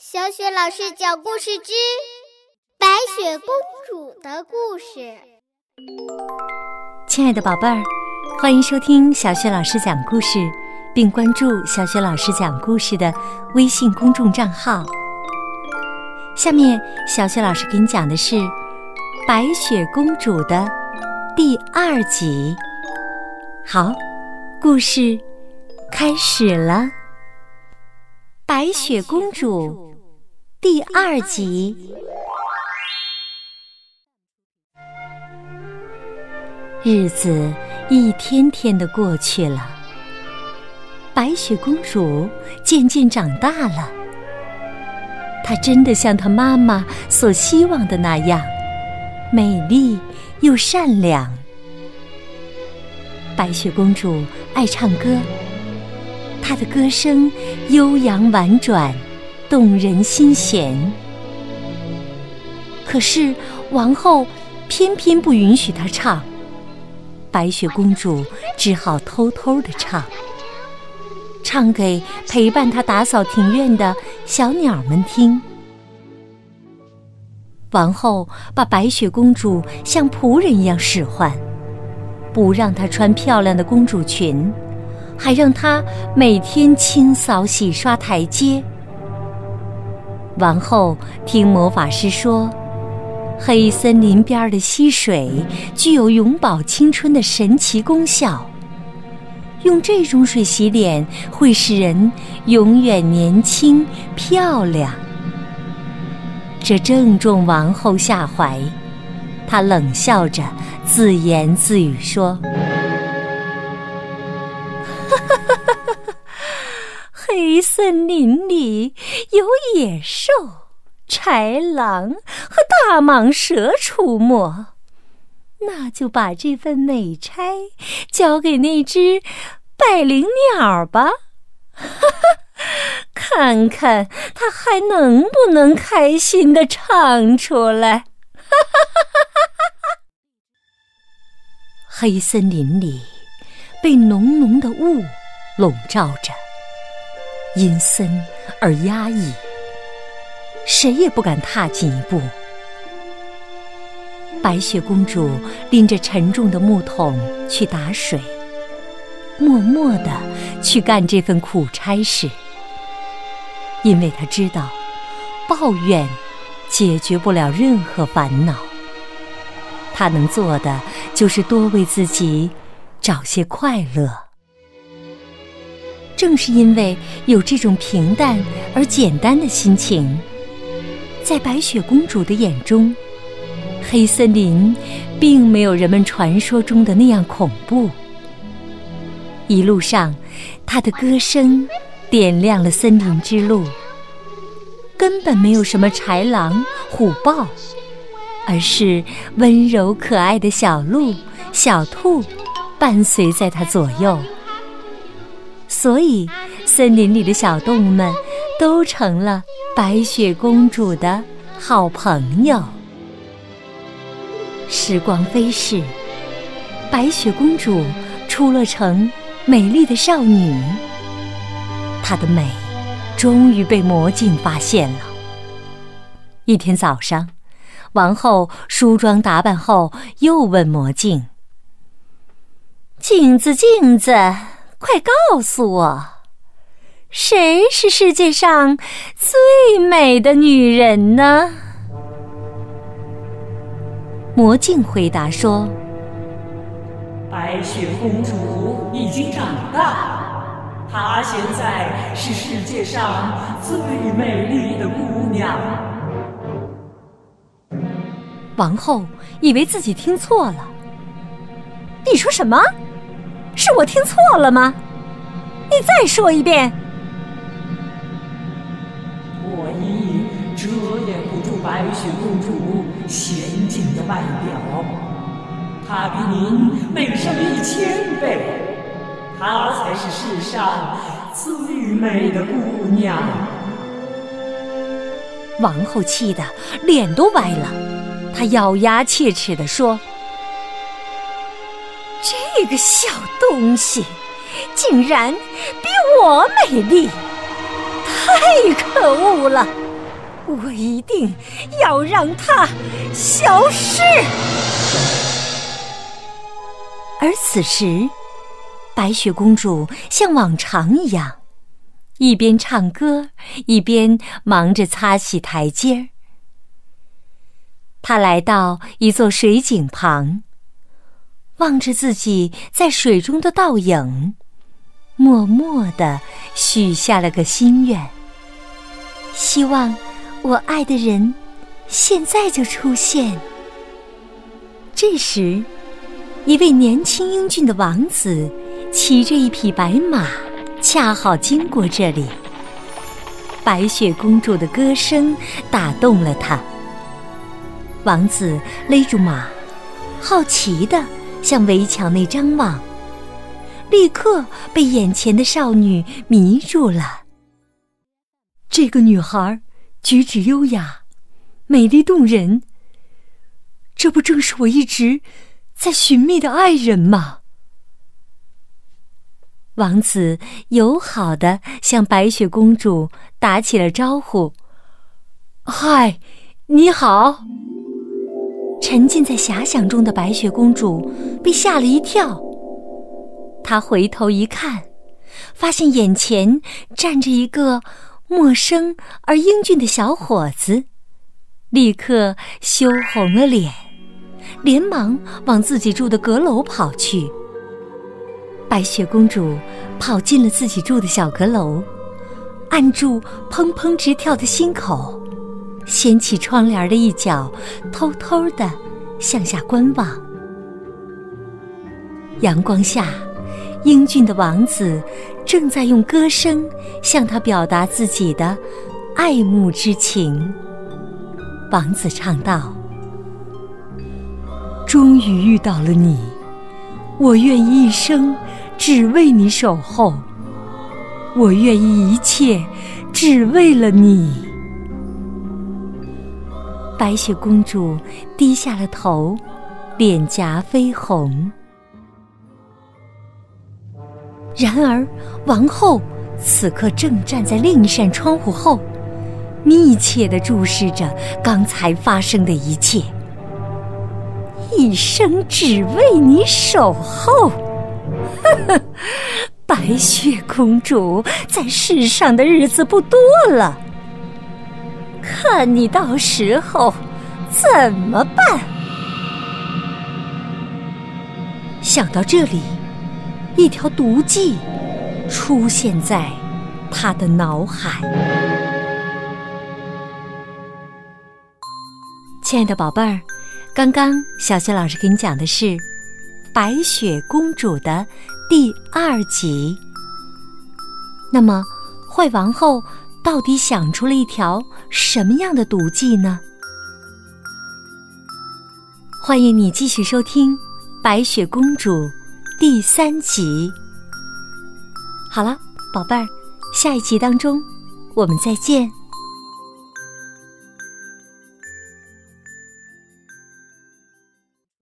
小雪老师讲故事之《白雪公主的故事》。亲爱的宝贝儿，欢迎收听小雪老师讲故事，并关注小雪老师讲故事的微信公众账号。下面，小雪老师给你讲的是《白雪公主》的第二集。好，故事开始了，《白雪公主》。第二集，日子一天天的过去了，白雪公主渐渐长大了。她真的像她妈妈所希望的那样，美丽又善良。白雪公主爱唱歌，她的歌声悠扬婉转。动人心弦，可是王后偏偏不允许她唱。白雪公主只好偷偷的唱，唱给陪伴她打扫庭院的小鸟们听。王后把白雪公主像仆人一样使唤，不让她穿漂亮的公主裙，还让她每天清扫洗刷台阶。王后听魔法师说，黑森林边的溪水具有永葆青春的神奇功效，用这种水洗脸会使人永远年轻漂亮。这正中王后下怀，她冷笑着自言自语说。黑森林里有野兽、豺狼和大蟒蛇出没，那就把这份美差交给那只百灵鸟吧，哈 哈看看它还能不能开心的唱出来。哈哈哈哈哈哈黑森林里被浓浓的雾笼罩着。阴森而压抑，谁也不敢踏进一步。白雪公主拎着沉重的木桶去打水，默默地去干这份苦差事，因为她知道，抱怨解决不了任何烦恼。她能做的就是多为自己找些快乐。正是因为有这种平淡而简单的心情，在白雪公主的眼中，黑森林并没有人们传说中的那样恐怖。一路上，她的歌声点亮了森林之路，根本没有什么豺狼虎豹，而是温柔可爱的小鹿、小兔伴随在她左右。所以，森林里的小动物们都成了白雪公主的好朋友。时光飞逝，白雪公主出落成美丽的少女。她的美终于被魔镜发现了。一天早上，王后梳妆打扮后，又问魔镜：“镜子，镜子。”快告诉我，谁是世界上最美的女人呢？魔镜回答说：“白雪公主已经长大，她现在是世界上最美丽的姑娘。”王后以为自己听错了，你说什么？是我听错了吗？你再说一遍。我已遮掩不住白雪公主娴静的外表，她比您美上一千倍，她才是世上最美的姑娘。王后气得脸都歪了，她咬牙切齿地说。这个小东西竟然比我美丽，太可恶了！我一定要让它消失。而此时，白雪公主像往常一样，一边唱歌，一边忙着擦洗台阶儿。她来到一座水井旁，望着自己在水中的倒影，默默地许下了个心愿，希望。我爱的人，现在就出现。这时，一位年轻英俊的王子骑着一匹白马，恰好经过这里。白雪公主的歌声打动了他。王子勒住马，好奇地向围墙内张望，立刻被眼前的少女迷住了。这个女孩。举止优雅，美丽动人。这不正是我一直在寻觅的爱人吗？王子友好的向白雪公主打起了招呼：“嗨，你好！”沉浸在遐想中的白雪公主被吓了一跳，她回头一看，发现眼前站着一个。陌生而英俊的小伙子，立刻羞红了脸，连忙往自己住的阁楼跑去。白雪公主跑进了自己住的小阁楼，按住砰砰直跳的心口，掀起窗帘的一角，偷偷的向下观望。阳光下。英俊的王子正在用歌声向她表达自己的爱慕之情。王子唱道：“终于遇到了你，我愿意一生只为你守候，我愿意一切只为了你。”白雪公主低下了头，脸颊绯红。然而，王后此刻正站在另一扇窗户后，密切的注视着刚才发生的一切。一生只为你守候，呵呵，白雪公主在世上的日子不多了，看你到时候怎么办？想到这里。一条毒计出现在他的脑海。亲爱的宝贝儿，刚刚小雪老师给你讲的是《白雪公主》的第二集。那么，坏王后到底想出了一条什么样的毒计呢？欢迎你继续收听《白雪公主》。第三集，好了，宝贝儿，下一集当中，我们再见。